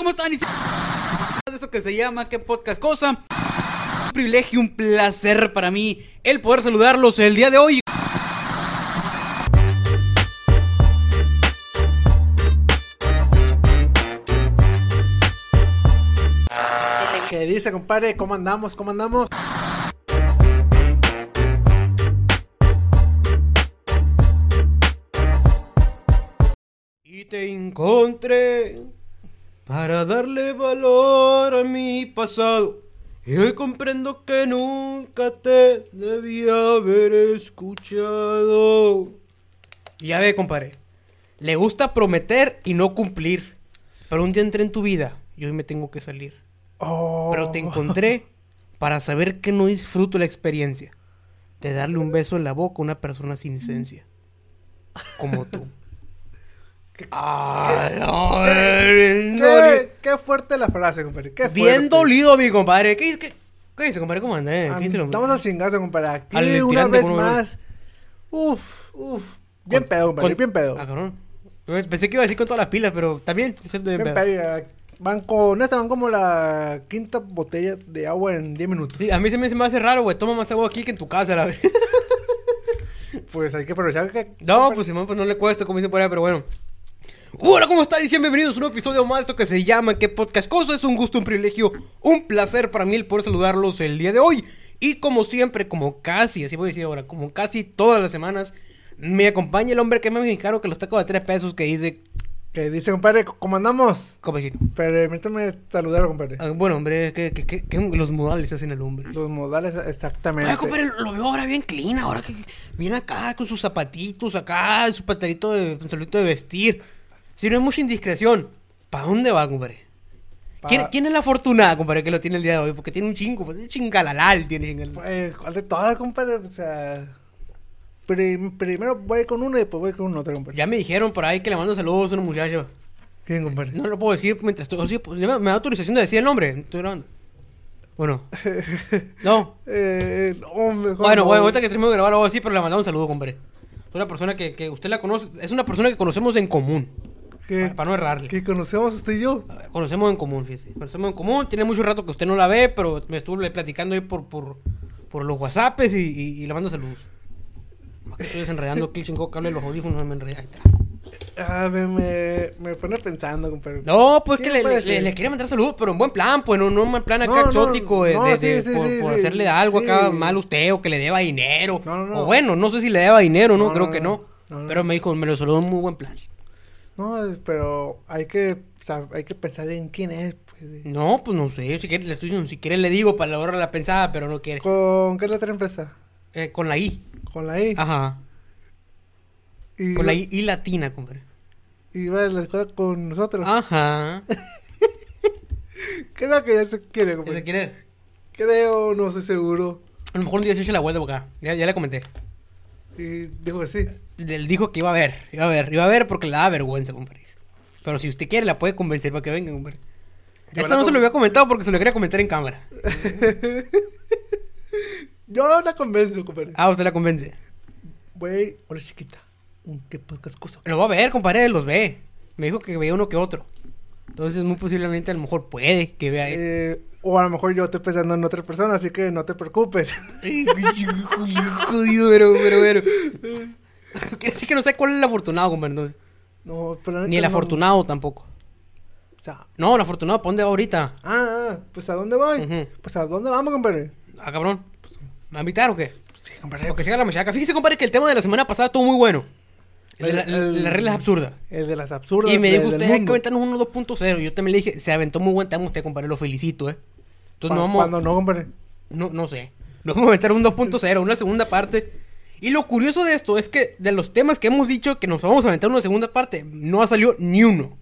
¿cómo están? De eso que se llama ¿Qué podcast cosa? Un privilegio, un placer para mí el poder saludarlos el día de hoy. ¿Qué dice, compadre? ¿Cómo andamos? ¿Cómo andamos? Y te encontré para darle valor a mi pasado. Y hoy comprendo que nunca te debía haber escuchado. Y ya ve, compadre. Le gusta prometer y no cumplir. Pero un día entré en tu vida y hoy me tengo que salir. Oh. Pero te encontré para saber que no disfruto la experiencia de darle un beso en la boca a una persona sin esencia. Como tú. Ah, no, ¿Qué, qué fuerte la frase, compadre. Qué bien fuerte. dolido, mi compadre. ¿Qué, qué, qué dice, compadre? ¿Cómo? ¿Qué dice hombre? Estamos a chingazo, compadre. Aquí Al una vez más. Uf, uf. Bien Con- pedo, compadre. con- Bien pedo. Ah, cabrón. Pues Pensé que iba a decir con todas las pilas, pero también. Bien pedo. pedo. Van con esta, van como la quinta botella de agua en 10 minutos. Sí, a mí se me, se me hace raro, güey. Toma más agua aquí que en tu casa, la verdad. Pues hay que aprovechar que. No, pues Simón, pues no le cuesta, como dicen por ahí, pero bueno. Hola, ¿cómo están? Y sean bienvenidos a un episodio más de esto que se llama ¿Qué podcast cosa? Es un gusto, un privilegio, un placer para mí el poder saludarlos el día de hoy. Y como siempre, como casi, así voy a decir ahora, como casi todas las semanas, me acompaña el hombre que me mexicano que los tacos de tres pesos que dice, Que dice, compadre, ¿cómo andamos? vecino. Permítame saludar, compadre. Ah, bueno, hombre, que, que, que- que los modales hacen el hombre. Los modales, exactamente. Ay, compadre, lo veo ahora bien clean, ahora que que viene acá con sus zapatitos, acá, su pantalito de, pantalito de vestir. Si no es mucha indiscreción, ¿para dónde va, compadre? Pa- ¿Quién, quién es la afortunada, compadre, que lo tiene el día de hoy? Porque tiene un chingo, pues, chingalalal tiene chingalalal. Pues, ¿cuál de todas, compadre? O sea, prim- primero voy con uno y después voy con otro, compadre. Ya me dijeron por ahí que le mando saludos a una muchacha. ¿Quién, compadre? No lo puedo decir mientras estoy... o sea, pues, ¿Me me da autorización de decir el nombre? Estoy grabando. Bueno. No. Eh, no, mejor Bueno, no. bueno, ahorita que termino de grabar algo así, pero le mandamos un saludo, compadre. Es una persona que, que usted la conoce, es una persona que conocemos en común. Que, Para, para no errarle. que conocemos usted y yo. Conocemos en común, fíjese. Conocemos en común. Tiene mucho rato que usted no la ve, pero me estuve platicando ahí por, por, por los WhatsApps y, y- y le mando saludos. Más que estoy desenredando aquí el chingo cable de los audífonos, me enredé. Ahí está. Ah, me, me, me pone pensando, compadre. No, pues que ¿Quién le, quería mandar saludos, pero en buen plan, pues no, no en plan acá No, no, exótico de, no, de- sí, de- sí, por, sí, por sí, hacerle algo acá mal a usted o que le deba dinero. No, no, no. O bueno, no sé si le deba dinero, ¿no? Creo que no. Pero me dijo, me lo saludó en muy buen plan. No, pero hay que, o sea, hay que pensar en quién es. Pues. No, pues no sé, si quiere, le estoy diciendo, si quiere le digo para de la pensada, pero no quiere. ¿Con qué letra empieza? Eh, con la I. Con la I. Ajá. Y, Con la I, I latina, compadre. y va a la escuela con nosotros. Ajá. Creo que ya se quiere, ¿Qué compadre. se quiere? Creo, no estoy seguro. A lo mejor un día se echa la vuelta por acá. Ya, ya le comenté. Y dijo que sí. Él dijo que iba a ver, iba a ver, iba a ver porque le da vergüenza, compadre. Pero si usted quiere, la puede convencer para que venga, compadre. Esto la no se lo había comentado porque se lo quería comentar en cámara. Yo la convenzo, compadre. Ah, usted la convence. Güey, hola chiquita. Qué podcast cosa. Lo va a ver, compadre, los ve. Me dijo que veía uno que otro. Entonces, muy posiblemente, a lo mejor puede que vea esto. Eh, o a lo mejor yo estoy pensando en otra persona, así que no te preocupes. Jodido, pero, pero, pero. Quiere decir que no sé cuál es el afortunado, compadre. No, pero Ni el no- afortunado tampoco. O sea, No, el afortunado, ¿para dónde va ahorita? ah, ah, pues ¿a dónde voy? Pues ¿a dónde vamos, compadre? Ah, cabrón. ¿Me va a invitar o qué? Sí, compadre. O que siga la machaca. Fíjese, compadre, que el tema de la semana pasada estuvo muy bueno. El de la- El- el- las reglas absurdas. El de las absurdas. Y me de- dijo usted, hay que aventarnos uno 2.0. Y yo también le dije, se aventó muy buen tema usted, compadre, lo felicito, ¿eh? Entonces no vamos... Cuando no, compadre. No, no sé. Nos vamos a aventar un 2.0, una segunda parte. Y lo curioso de esto es que de los temas que hemos dicho que nos vamos a aventar una segunda parte, no ha salido ni uno.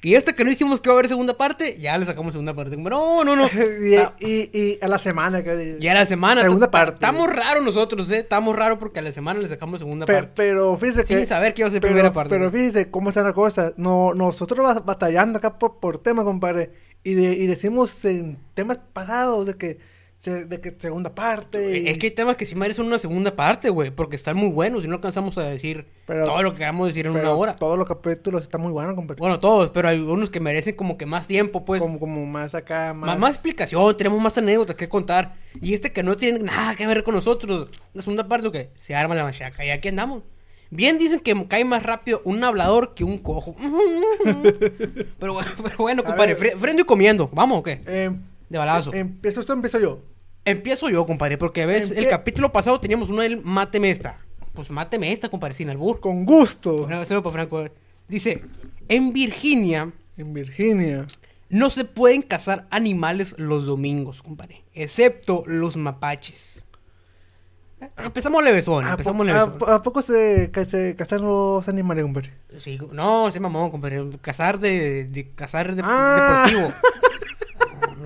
Y este que no dijimos que iba a haber segunda parte, ya le sacamos segunda parte. No, no, no. y, y, y a la semana. Que, Ya la semana. Segunda parte. Estamos raros nosotros, ¿eh? Estamos raros porque a la semana le sacamos segunda Pe- parte. pero fíjese que. Sin saber que iba a ser pero, primera parte. Pero fíjese cómo está la cosa. No, nosotros ba- batallando acá por, por tema, compadre. Y, de, y decimos en temas pasados de que se- de que segunda parte. y- Es que hay temas que sí merecen una segunda parte, güey, porque están muy buenos y no alcanzamos a decir Pero- todo lo que queramos decir en pero una hora. Todos los capítulos están muy buenos, compadre. Bueno, todos, pero hay unos que merecen como que más tiempo, pues. como, como más acá, más. Más, más explicación, tenemos más anécdotas que contar. Y este que no tiene nada que ver con nosotros. La segunda parte que se arma la machaca y aquí andamos. Bien dicen que cae más rápido un hablador que un cojo. pero, bueno, pero bueno, compadre, fre- frendo y comiendo. ¿Vamos o qué? Eh, De balazo. empiezo esto, empiezo yo. Empiezo yo, compadre, porque ves, el Empie- capítulo pasado teníamos uno del máteme esta. Pues máteme esta, compadre, sin albur. Con gusto. Bueno, para Franco. Dice, en Virginia En Virginia. no se pueden cazar animales los domingos, compadre. Excepto los mapaches. Eh, Empezamos levesón, ¿A, empezamos levesón. a- a poco se, se cazan los animales, compadre? Sí, no, se mamón, compadre. Cazar de, de cazar de- Ah. deportivo.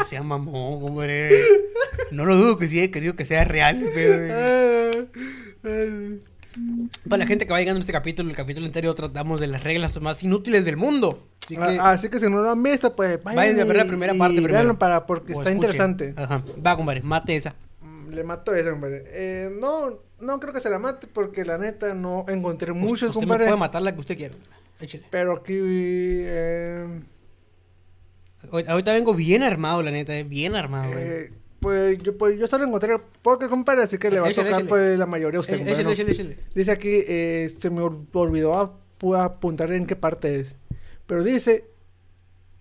No, no sea mamón, compadre. No lo dudo que sí he querido que sea real, pero... Para la gente que va llegando a este capítulo, el capítulo anterior tratamos de las reglas más inútiles del mundo. Así que Ah, Así que si no lo han visto, pues vayan a ver la y- primera y parte primero. véanlo para, porque O está escuchen. interesante. Ajá. Va, compadre, mate esa. Mm, Le mato ese, compadre. Eh, no, no creo que se la mate porque la neta no encontré muchos, usted compadre. me puede matar la que usted quiera. Échale. Pero aquí. Eh, Hoy- Ahorita vengo bien armado, la neta, eh, bien armado. eh. eh, pues, yo, pues yo solo encontré pocos, compadre, así que le va a tocar échale. pues la mayoría a usted, compadre, échale, ¿no? échale, échale. Dice aquí, eh, se me ol- olvidó ap- apuntar en qué parte es. Pero dice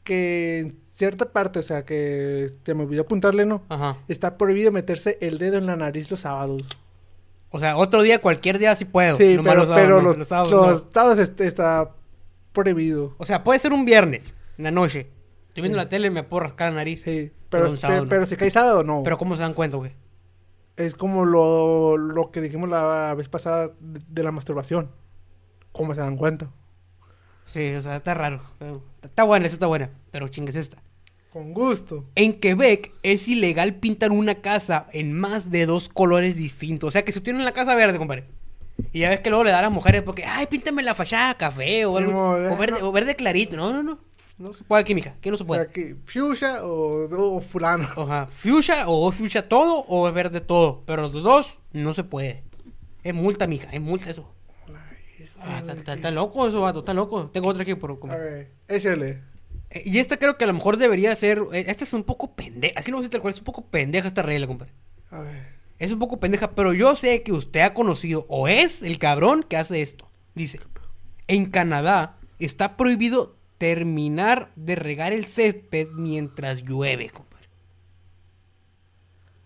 que en cierta parte, o sea, que se me olvidó apuntarle, ¿no? Ajá. Está prohibido meterse el dedo en la nariz los sábados. O sea, otro día, cualquier día sí puedo. Sí, pero, sábados pero no, los, los sábados los no. sábados este- está prohibido. O sea, puede ser un viernes, en la noche. Estoy viendo la tele y me puedo rascar la nariz. Sí, Pero sábado no. pero si cae sábado, no. Pero ¿cómo se dan cuenta, güey? Es como lo, lo que dijimos la vez pasada de, de la masturbación. ¿Cómo se dan cuenta? Sí, o sea, está raro. Está buena, esa está buena. Pero chingues esta. Con gusto. En Quebec es ilegal pintar una casa en más de dos colores distintos. O sea, que si tienen la casa verde, compadre. Y ya ves que luego le da a las mujeres porque, ay, píntame la fachada café o algo. No, o, verde, no. o verde clarito. No, no, no. No se puede aquí, mija. Aquí no se puede. Aquí, fuchsia o, o fulano. Ajá. Fuchsia o fuchsia todo o es verde todo. Pero los dos no se puede. Es multa, mija. Es multa eso. Ah, está, está- está loco eso, vato. Está loco. Tengo otra aquí por A ver, échale. Eh, Y esta creo que a lo mejor debería ser. eh, Esta es un poco pendeja. Así a decir tal cual. Es un poco pendeja esta regla, compadre. A ver. Es un poco pendeja, pero yo sé que usted ha conocido o es el cabrón que hace esto. Dice, en Canadá está prohibido terminar de regar el césped mientras llueve, compadre.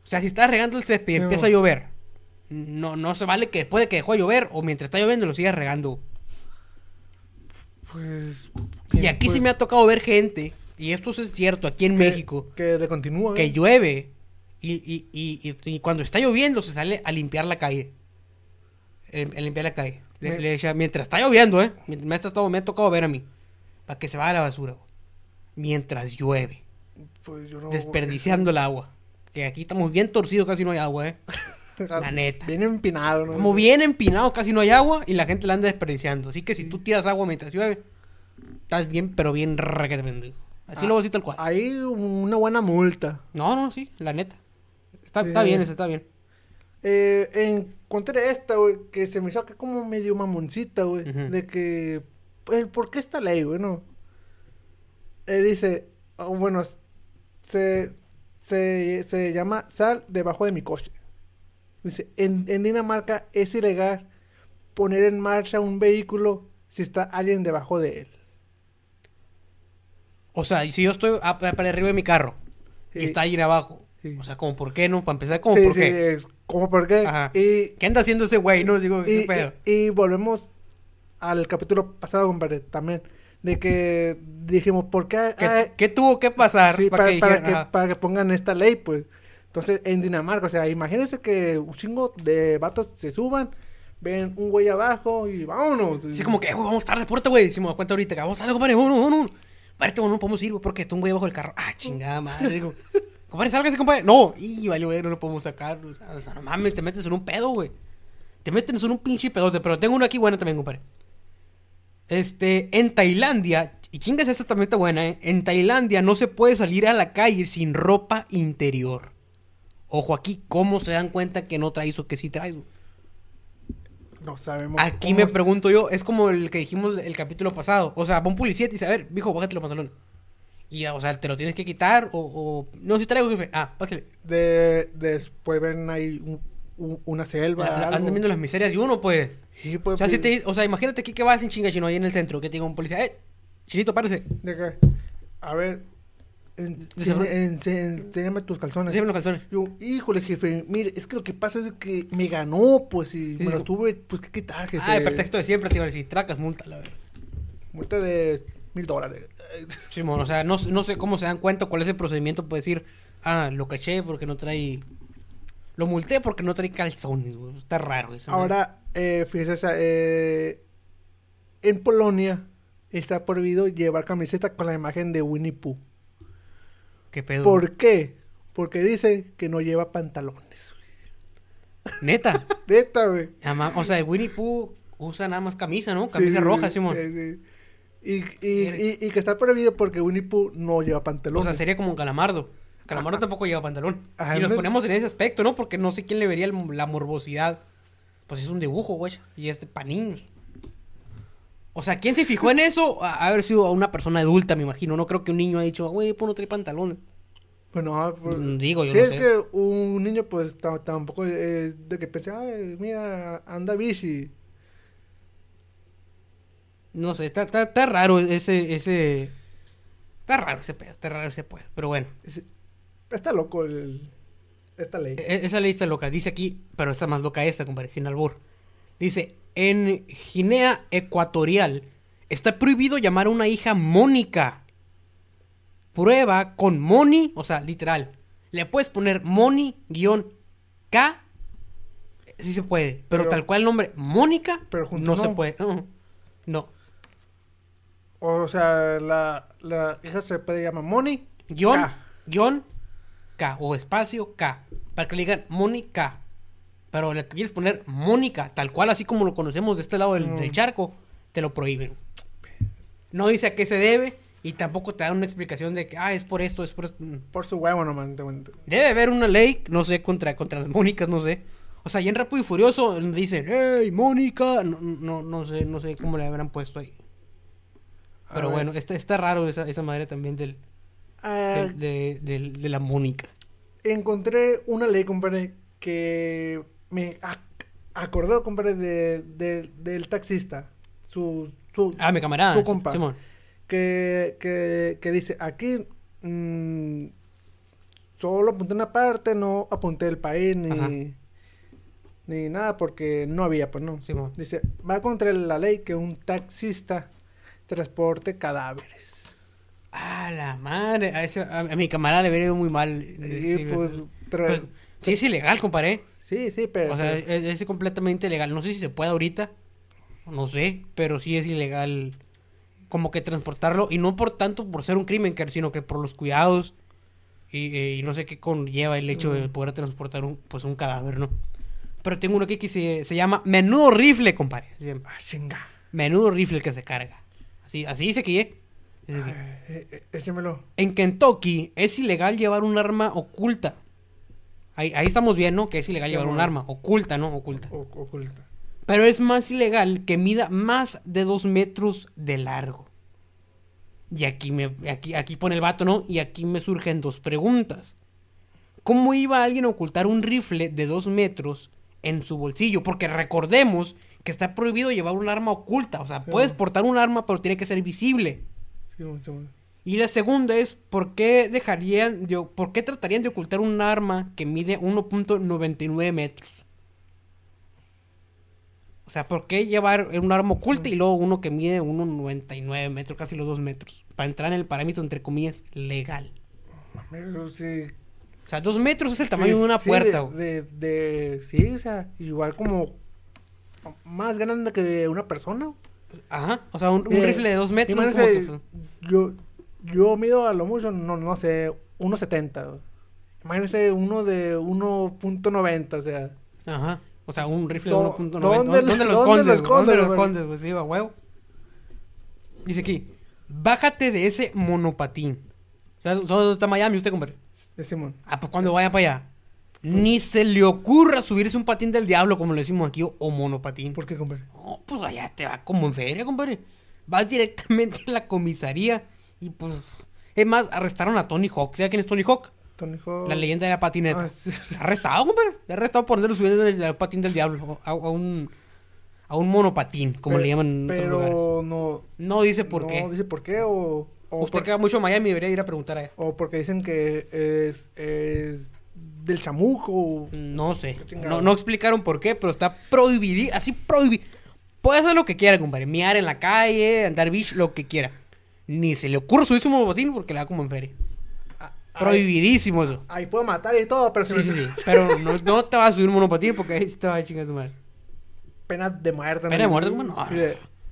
O sea, si estás regando el césped y Sí, empieza a llover, no, no se vale que después de que dejó de llover o mientras está lloviendo lo sigas regando. Pues. Y aquí sí pues, me ha tocado ver gente, y esto es cierto aquí en que- México, Que le continúa. que ¿eh? llueve y, y- y- y- cuando está lloviendo se sale a limpiar la calle. El- A limpiar la calle. Le- Me- le echa- mientras está lloviendo, ¿eh? Me ha, tocado, me ha tocado ver a mí. Para que se vaya a la basura. güey. Mientras llueve. Pues yo no. desperdiciando el agua. Que aquí estamos bien torcidos, casi no hay agua, ¿eh? La neta. Bien empinado, ¿no? Estamos bien empinados, casi no hay agua y la gente la anda desperdiciando. Así que si tú tiras agua mientras llueve, estás bien, pero bien requete pendejo. Así Ah, lo voy a decir tal cual. Hay una buena multa. No, no, sí, la neta. Está, está bien, eso está bien. Eh, encontré esta, güey, que se me hizo acá como medio mamoncita, güey. De que, pues, ¿por qué esta ley, güey? No. Eh, dice, oh, bueno, se, se, se llama sal debajo de mi coche. Dice, en, en Dinamarca es ilegal poner en marcha un vehículo si está alguien debajo de él. O sea, y si yo estoy a- para arriba de mi carro y está alguien abajo, Sí. o sea, como por qué no, para empezar, como sí, por qué. es como por qué. Ajá. Y, ¿Qué anda haciendo ese güey? No, digo, ¿qué y, pedo? y- y volvemos al capítulo pasado, compadre, también. De que dijimos, ¿por qué? ¿Qué, ah, qué tuvo que pasar sí, para, para, que para que, ajá, para que pongan esta ley, pues. Entonces, en Dinamarca, o sea, imagínense que un chingo de vatos se suban, ven un güey abajo y vámonos. Así como que, eh, güey, vamos tarde, puerta, güey. Si me cuenta ahorita vamos tarde, compadre, vámonos, vámonos. Que no podemos ir, güey, porque está un güey abajo del carro. Ah, chingada madre. Digo, compadre, sálgase, compadre. No, y vale, güey, no lo podemos sacar. O sea, o sea, no mames, te metes en un pedo, güey. Te metes en un pinche pedote. Pero tengo uno aquí bueno también, compadre. Este, en Tailandia, y chingas, esta también está buena, ¿eh? En Tailandia no se puede salir a la calle sin ropa interior. Ojo aquí, ¿cómo se dan cuenta que no traes o que sí traes? No sabemos. Aquí me pregunto yo, es como el que dijimos el capítulo pasado. O sea, va un policía y dice, a ver, viejo, bájate los pantalones. Y, o sea, te lo tienes que quitar o... o- No, si traigo, jefe. Ah, pásale. De, después ven ahí un- un- una selva. Ah, algo. Andan viendo las miserias de uno, pues. Sí, pues, O sea, si pues, te, o sea, imagínate aquí que vas en chinga chino ahí en el centro, que te diga un policía, eh, chinito, párese. de a ver, enséñame tus calzones. Déjame los calzones. Yo, híjole, jefe, mire, es que lo que pasa es que me ganó, pues, y Sí, me los tuve, pues, que quitar, jefe. Ah, el pretexto de siempre te iban a decir, tracas, multa, la verdad. Multa de mil dólares. Simón, o sea, no, no sé cómo se dan cuenta cuál es el procedimiento para decir, ah, lo caché porque no trae... Lo multé porque no trae calzones, güey. Está raro eso. Ahora, eh, fíjese, eh, en Polonia está prohibido llevar camiseta con la imagen de Winnie Pooh. ¿Qué pedo? ¿Por qué? Porque dice que no lleva pantalones. Neta. Neta, güey. O sea, Winnie Pooh usa nada más camisa, ¿no? Camisa Sí, roja, Simón. sí, sí. Y, y, y, y que está prohibido porque Winnie Pooh no lleva O pantalones. sea, sería como un calamardo. Calamardo tampoco lleva pantalón. Ajá, si nos no- ponemos en ese aspecto, ¿no? Porque no sé quién le vería el- la morbosidad. Pues es un dibujo, güey. Y es de pa' niños. O sea, ¿quién se fijó en eso? A a haber sido una persona adulta, me imagino. No creo que un niño haya dicho, güey, no trae pantalones. Bueno, ah, pues, Mm, digo, yo no es sé. que un niño, pues, ta- tampoco eh, de que pensé, ay, mira, anda bici. No sé, está, está, está raro ese, ese... Está raro ese pedo, está raro ese pedo. Pero bueno, Está loco el, esta ley. e- esa lista loca. Dice aquí, pero está más loca esta, compadre, sin albur. Dice, en Guinea Ecuatorial está prohibido llamar a una hija Mónica. Prueba con Moni, o sea, literal. Le puedes poner Moni-K. Sí se puede, pero, Pero- tal cual el nombre Mónica pero no, se puede. No. O sea, la, la hija se puede llamar Moni. Guión, guion, K. O espacio K. Para que le digan Mónica. Pero le quieres poner Mónica, tal cual, así como lo conocemos de este lado del, Mm. del charco, te lo prohíben. No dice a qué se debe y tampoco te dan una explicación de que, ah, es por esto, es por esto. Mm. Por su huevo nomás. Debe haber una ley, no sé, contra, contra las Mónicas, no sé. O sea, y en Rápido y Furioso dicen, hey, Mónica. No, no, no sé, no sé cómo le habrán puesto ahí. Pero bueno, está, está raro esa, esa madre también del, Ah, de, la Mónica. encontré una ley, compadre, que me ac- acordó, compadre, de, de- del taxista. Su, su, Ah, mi camarada. Su compa. Simón. que, que, que dice, aquí mm, solo apunté una parte, no apunté el país Ajá. ni, ni nada porque no había, pues no. Simón. Dice, va contra la ley que un taxista transporte cadáveres. Ah, la madre. A, ese- a- a mi camarada le vería muy mal. Sí, pues, tra- pues, sí, es ilegal, compadre. sí, sí, pero... O sea, es, es completamente ilegal. No sé si se puede ahorita. No sé, pero sí es ilegal como que transportarlo. Y no por tanto por ser un crimen, sino que por los cuidados. Y, eh, y no sé qué conlleva el hecho de Mm. poder transportar un, pues un cadáver, ¿no? Pero tengo uno aquí que se, se llama menudo rifle, compadre. Se llama. Ah, chinga. Menudo rifle que se carga. Así, así dice que ¿eh? Eh, eh, échemelo. En Kentucky es ilegal llevar un arma oculta. Ahí, ahí estamos bien, ¿no? Que es ilegal Sí, llevar un arma. Oculta, ¿no? Oculta. O- oculta. Pero es más ilegal que mida más de dos metros de largo. Y aquí, me, aquí, aquí pone el vato, ¿no? Y aquí me surgen dos preguntas. ¿Cómo iba alguien a ocultar un rifle de dos metros en su bolsillo? Porque recordemos que está prohibido llevar un arma oculta. O sea, Sí. puedes portar un arma, pero tiene que ser visible. Sí, mucho más. Y la segunda es, ¿por qué dejarían, de, por qué tratarían de ocultar un arma que mide 1.99 metros? O sea, ¿por qué llevar un arma oculta y luego uno que mide 1.99 metros, casi los 2 metros? Para entrar en el parámetro, entre comillas, legal. Pero sí, O sea, 2 metros es el tamaño Sí, de una sí, puerta. de, de- sí, o sea, igual como más grande que una persona. Ajá, o sea, un, un Eh, rifle de 2 metros. imagínense, como que- yo, yo mido a lo mucho, no, no sé, 1.70. Imagínense uno de 1.90, o sea. Ajá, o sea, un rifle de Do- 1.90. ¿dónde ¿Dónde, los dónde escondes? lo güey? ¿Dónde los? Pues sí, a huevo. Dice aquí, bájate de ese monopatín. ¿Sabes ¿Sabes dónde está Miami usted, compadre? Es Simón. Ah, pues cuando vaya para allá. Ni se le ocurra subirse un patín del diablo, como le decimos aquí, o, monopatín. ¿Por qué, compadre? No, pues allá te va como en feria, compadre. Vas directamente a la comisaría y pues... Es más, arrestaron a Tony Hawk. ¿Sabes quién es Tony Hawk? Tony Hawk. La leyenda de la patineta. Ah, sí. Se ha arrestado, compadre. Se ha arrestado por andarlo subiendo el, patín del diablo. A, a un... A un monopatín, como le llaman en otros lugares. No. No dice por no qué. dice por qué o. o Usted por- que va mucho a Miami debería ir a preguntar a ella. O porque dicen que es, es del chamuco. No sé. No, no explicaron por qué, pero está prohibido. Así prohibido. Puede hacer lo que quiera, compadre. Miar en la calle, andar beach, lo que quiera. Ni se le ocurre subirse un monopatín porque le da como en feria. Ah, Prohibidísimo eso. Ahí, ahí puedo matar y todo, pero Sí, sí, sí. Pero no, no te vas a subir un monopatín porque ahí te va a chingar su madre. Pena de muerte. Pena de muerte, no.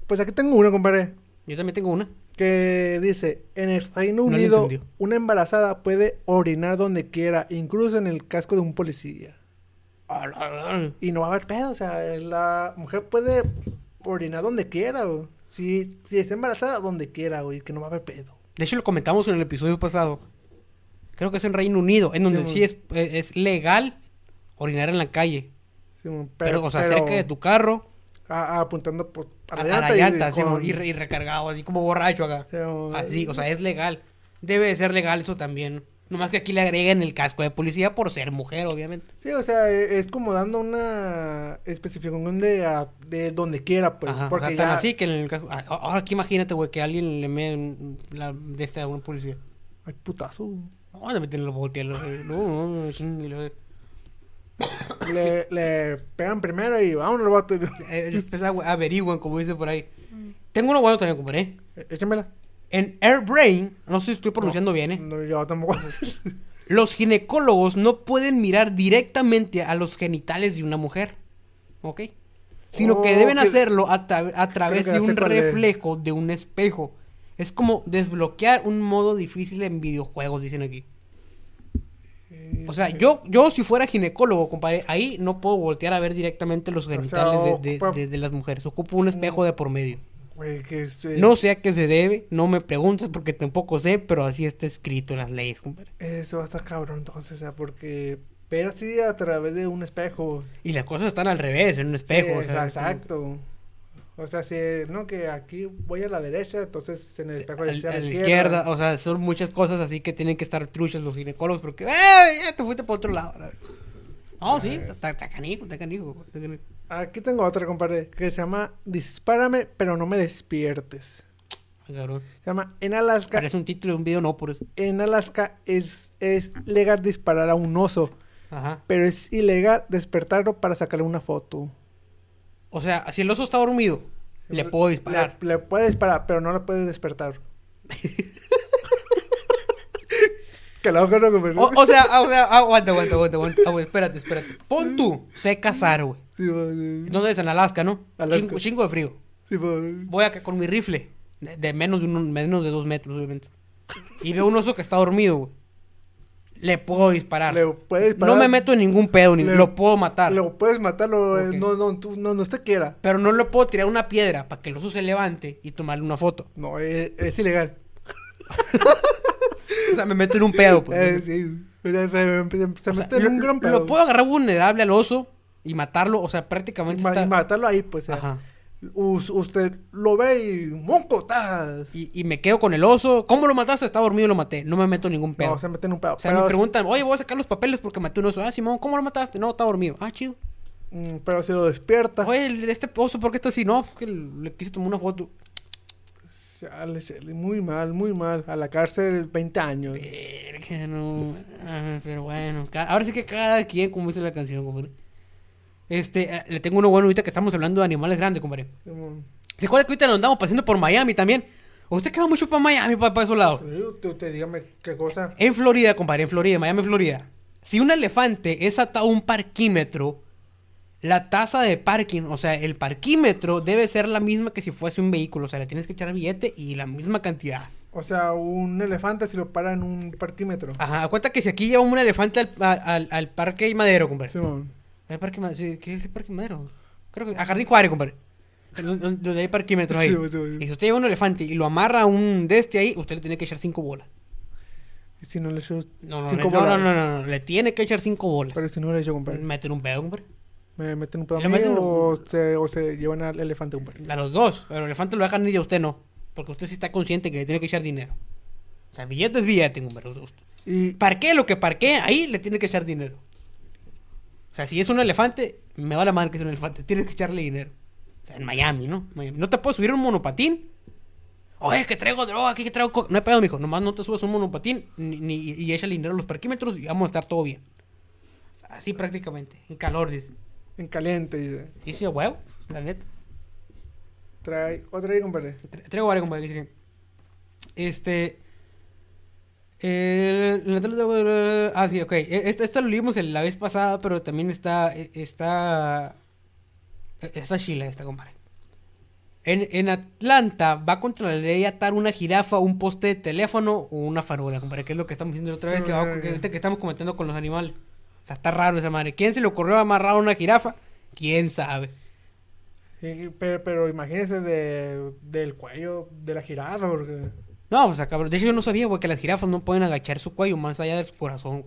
Pues aquí tengo una, compadre. Yo también tengo una. Que dice, en el Reino No Unido, una embarazada puede orinar donde quiera, incluso en el casco de un policía. Y no va a haber pedo, o sea, la mujer puede orinar donde quiera, güey. Si, si está embarazada, donde quiera, güey, que no va a haber pedo. De hecho, lo comentamos en el episodio pasado. Creo que es en Reino Unido, en donde Sí, sí, es, es legal orinar en la calle. Sí, Pero, o sea, pero- cerca de tu carro, a- a- apuntando por, a, a la llanta, con- y, re- y recargado, así como borracho acá. Sí, mon, Así, o sea, es legal. Debe de ser legal eso también. Nomás que aquí le agreguen el casco de policía por ser mujer, obviamente. Sí, o sea, e- es como dando una especificación de, a- de donde quiera, pues. Ajá, o porque sea, tan ya- así que en el caso... ah, Ahora aquí imagínate, güey, que alguien le me la de esta a una policía. Ay, putazo. No, le meten los botes. No, no, no, le, le pegan primero y vámonos, vato. Eh, Después agu- averiguan, como dice por ahí. Tengo uno bueno también, compadre. Eh, Échamela. En Airbrain, no sé si estoy pronunciando bien, ¿eh? No, yo tampoco. Los ginecólogos no pueden mirar directamente a los genitales de una mujer. ¿Ok? Sino que Oh, deben que- hacer a, tra- a través de un reflejo de un espejo. Es como desbloquear un modo difícil en videojuegos, dicen aquí. O sea, yo, yo si fuera ginecólogo, compadre, ahí no puedo voltear a ver directamente los sea, genitales de- de, ocupa- de- de las mujeres. Ocupo un espejo de por medio. Güey, que es, eh, No sé a qué se debe, no me preguntes porque tampoco sé, pero así está escrito en las leyes, compadre. Eso va a estar cabrón, entonces, o sea, porque. Pero así a través de un espejo. Y las cosas están al revés, en un espejo. Sí, o sea, exacto. O sea, si no, que aquí voy a la derecha, entonces en el espejo A, de a la izquierda. o sea, son muchas cosas así que tienen que estar truchas los ginecólogos porque ¡eh! Ya te fuiste por otro lado. No, sí, está, canijo, está canijo, está canijo. Aquí tengo otra, compadre, que se llama Dispárame, pero no me despiertes. Ay, cabrón. Se llama En Alaska. Parece un título de un video, no, por eso. En Alaska es, es legal disparar a un oso, Ajá. pero es ilegal despertarlo para sacarle una foto. O sea, si el oso está dormido, le puedo disparar. Le, le puedes disparar, pero no lo puedes despertar. que loco, no, compadre. O, o sea, o sea, aguanta, aguanta, aguanta, aguanta. Ah, güey, espérate, espérate. Pon tú, sé cazar, güey. Sí. ¿Dónde es? En Alaska, ¿no? Alaska. Chingo, chingo de frío. Sí. Voy acá con mi rifle, de, de menos de un, menos de dos metros, obviamente. Y veo un oso que está dormido, güey. Le puedo disparar. Le puedes disparar. No me meto en ningún pedo, ni Le- lo puedo matar. Lo puedes matarlo, eh, Ok. no, no, tú, no, no usted quiera. Pero no le puedo tirar una piedra para que el oso se levante y tomarle una foto. No, es, es ilegal. O sea, me meto en un pedo, pues. Eh, sí. O sea, se, se- O sea, mete en lo, un gran lo pedo. puedo agarrar vulnerable al oso y matarlo. O sea, Y prácticamente ma- está... y matarlo ahí, pues. Ajá. Us- usted lo ve y monco, tas. Y, y me quedo con el oso. ¿Cómo lo mataste? Está dormido y lo maté. No me meto en ningún pedo. No, se mete en un pedo. O sea, pero, me preguntan, oye, voy a sacar los papeles porque maté un oso. Ah, Simón, ¿cómo lo mataste? No, está dormido. Ah, chido. mm, pero si lo despierta. Oye, este oso, ¿por qué está así? No, que le quise tomar una foto. muy mal, muy mal. A la cárcel 20 años. Verga, no. Ah, pero bueno, ahora sí que cada quien, como dice la canción, compadre. Este, eh, le tengo uno bueno ahorita que estamos hablando de animales grandes, compadre. ¿Se acuerda que ahorita nos andamos paseando por Miami también? ¿Usted que va mucho para Miami, para, para esos lados? Sí, usted, usted dígame qué cosa. En Florida, compadre, en Florida, Miami, Florida. Si un elefante es atado a un parquímetro, la tasa de parking, o sea, el parquímetro debe ser la misma que si fuese un vehículo. O sea, le tienes que echar billete y la misma cantidad. O sea, un elefante si lo para en un parquímetro. Ajá, cuenta que si aquí lleva un elefante al, al, al parque Madero, compadre. ¿El parque Madero? Sí, ¿Qué es el parque Madero? Creo que a Jardín Juárez, compadre. Donde, donde hay parquímetros ahí. Sí, sí, sí. Y si usted lleva un elefante y lo amarra a un de este ahí, usted le tiene que echar cinco bolas. Y si no le echo No, no, cinco le, bolas. no, no, no, no, le tiene que echar cinco bolas. Pero si no le echo, compadre. Meter un pedo, hombre. Me meten un pedo a mí meten o se, o se llevan al elefante, compadre. A los dos. Pero el elefante lo dejan y a usted no. Porque usted sí está consciente que le tiene que echar dinero. O sea, billete es billete, hombre. Y Parqué lo que parqué, ahí le tiene que echar dinero. O sea, si es un elefante, me va la madre que es un elefante. Tienes que echarle dinero. O sea, en Miami, ¿no? Miami. No te puedes subir a un monopatín. Oye, que traigo droga, aquí que traigo... co-". No hay pedo, mijo. Nomás no te subas a un monopatín ni, ni- y échale dinero a los parquímetros y vamos a estar todo bien. O sea, así prácticamente. En calor, dice. en caliente, dice. Y sí, huevo, la neta. Trae otra ahí, compadre. Tra- Traigo varios, compadre. que dice que, Este. De- ah, sí, ok. E- Esta, esta lo leímos la vez pasada, pero también está. e- Está. e- Está chila esta, compadre. En, en Atlanta va contra la ley atar una jirafa, un poste de teléfono o una farola, compadre. Que es lo que estamos diciendo la otra vez, Sí, que, va- sí, que, sí. ahorita que estamos comentando con los animales. O sea, está raro esa madre. ¿Quién se le ocurrió amarrar a una jirafa? ¿Quién sabe? Pero, pero imagínese de, del cuello de la jirafa, porque... No, o sea, cabrón. De hecho, yo no sabía, güey, que las jirafas no pueden agachar su cuello más allá de su corazón.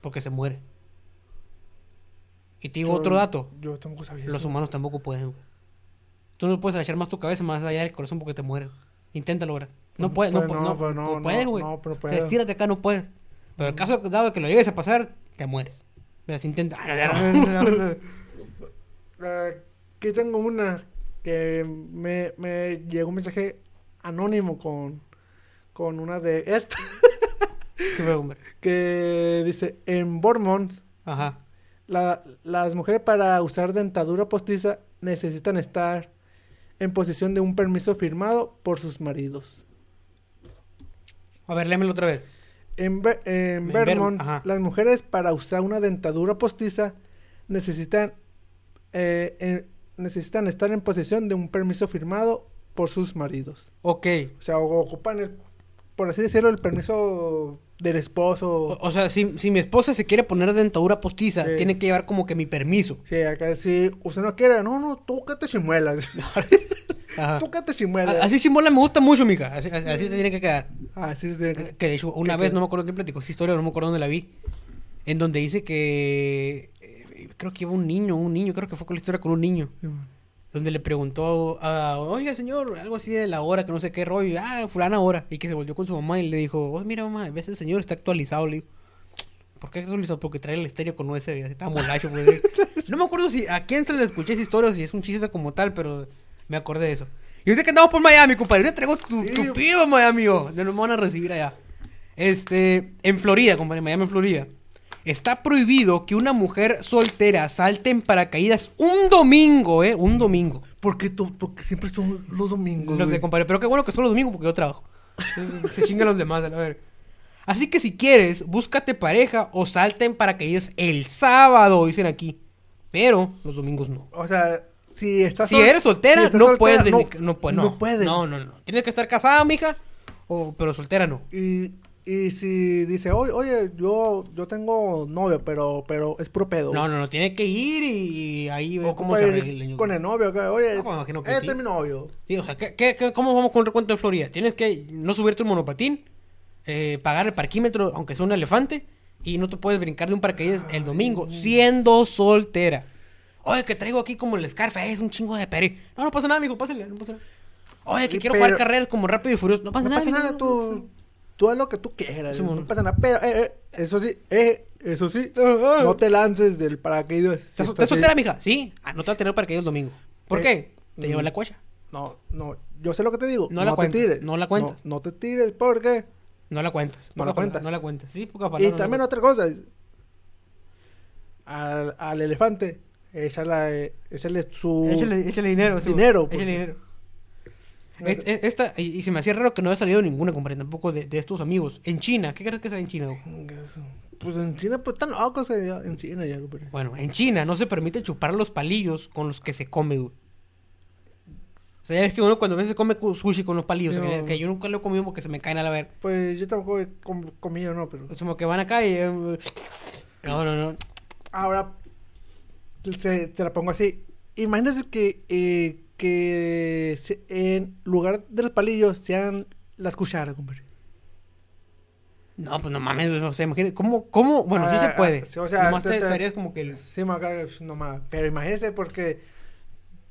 Porque se muere. Y te digo Yo- otro dato. Yo tampoco sabía Los eso. humanos tampoco pueden, güey. Tú no puedes agachar más tu cabeza más allá del corazón porque te mueres. Inténtalo, ¿verdad? No No puedes, no, puede, pu- no, no, pero no, no, puedes, no, güey. no, pero O sea, puedo. estírate acá, no puedes. Pero el caso dado que lo llegues a pasar, te mueres. Mira, si intenta... Eh, Aquí tengo una que me, me llegó un mensaje anónimo con, con una de estas Qué hombre. que dice en Bormont Ajá. la- las mujeres para usar dentadura postiza necesitan estar en posición de un permiso firmado por sus maridos. A ver, léemelo otra vez. En, En Vermont, Ver- las mujeres para usar una dentadura postiza necesitan, eh, en- necesitan estar en posesión de un permiso firmado por sus maridos. Ok. O sea, ocupan, el, por así decirlo, el permiso del esposo. O, o sea, si, si mi esposa se quiere poner dentadura postiza, Sí. tiene que llevar como que mi permiso. Sí, acá si usted no quiere, no, no, tú que te chimuelas. Ajá. tú que te A- chimuelas. Así chimola me gusta mucho, mija. Así, así- así te tiene que quedar. Así se tiene que- Que de hecho, una ¿Qué vez, no me acuerdo quién platicó esta historia, no me acuerdo dónde la vi. En donde dice que. eh, creo que iba un niño, un niño, creo que fue con la historia con un niño. Donde le preguntó a. Oiga, señor, algo así de la hora, que no sé qué rollo. Ah, fulana hora. Y que se volvió con su mamá y le dijo: Oye, mira, mamá, ves el señor está actualizado. Le digo. ¿Por qué actualizado? Porque trae el estéreo con USB. Así estaba molacho, pues. No me acuerdo si a quién se le escuché esa historia o si es un chiste como tal, pero me acordé de eso. Y ahorita que andamos por Miami, compadre, yo traigo tu, tu pido, Miami, oh, nos van a recibir allá. Este, en Florida, compadre, Miami, en Florida. Está prohibido que una mujer soltera salte en paracaídas un domingo, ¿eh? Un domingo. Porque, tú, porque siempre son los domingos. No sé, güey. compadre, pero qué bueno que son los domingos porque yo trabajo. Se chingan los demás, a ver. Así que si quieres, búscate pareja o salta en paracaídas el sábado, dicen aquí. Pero los domingos no. O sea, si estás Si sol- eres soltera, si estás no soltera, puedes no, no. no puedes. No, no, no. Tienes que estar casada, mija. O, pero soltera no. Y, y si dice, oye, oye, yo, yo tengo novio, pero, pero es puro pedo. No, no, no. Tiene que ir y, y ahí ver O cómo se arregla. con el novio, que, oye, No, que este sí. es mi novio. Sí, o sea, ¿qué, qué, qué- cómo vamos con el recuento de Florida? Tienes que no subirte un monopatín, eh, pagar el parquímetro, aunque sea un elefante, y no te puedes brincar de un paracaídas el domingo, siendo soltera. Oye, que traigo aquí como el Scarface, es un chingo de peri. No, no pasa nada, mijo, pásale, no pasa nada. Oye, que quiero pero- jugar carreras como rápido y furioso. No pasa No nada, pasa nada, tú, tú haz lo que tú quieras. Sí, no pasa nada, pero, eh, eh, eso sí, eh, eso sí, no te lances del paracaídas. si ¿Estás, estás estás soltera, mija? Sí. Ah, no te va a tener paracaídas el domingo. ¿Por Eh, qué? Te mm. lleva la cuacha. No, no, yo sé lo que te digo. No No, la te cuentas, tires. no la cuentas. No, no te tires, porque. No la cuentas. No la palabra, cuentas. No la cuentas. Sí, poca Y palabra. la también otra cosa. Al, al elefante, échale, échale su. Échale, échale dinero. sí, Dinero, Échale pues. Dinero. Es- es- Esta, y, y se me hacía raro que no haya salido ninguna, compadre, tampoco de, de estos amigos. En China, ¿qué crees que está en China? Pues en China, pues están locos allá, en China ya, compadre. Bueno, en China no se permite chupar los palillos con los que se come, güey. O sea, ya ves que uno cuando a veces come sushi con los palillos, No. que, que yo nunca lo he comido porque se me caen a la ver. Pues yo tampoco he com- comido, no, pero. Es como que van acá y... eh, no, no, no. Ahora, se, se la pongo así. Imagínense que, eh, que se- en lugar de los palillos sean las cucharas, compadre. No, pues no mames, o sea, imagínate, ¿cómo, cómo? Bueno, sí Ah, se ah, puede. sí, o sea, Nomás te- estarías como que... el- Sí, no más. Pero imagínense porque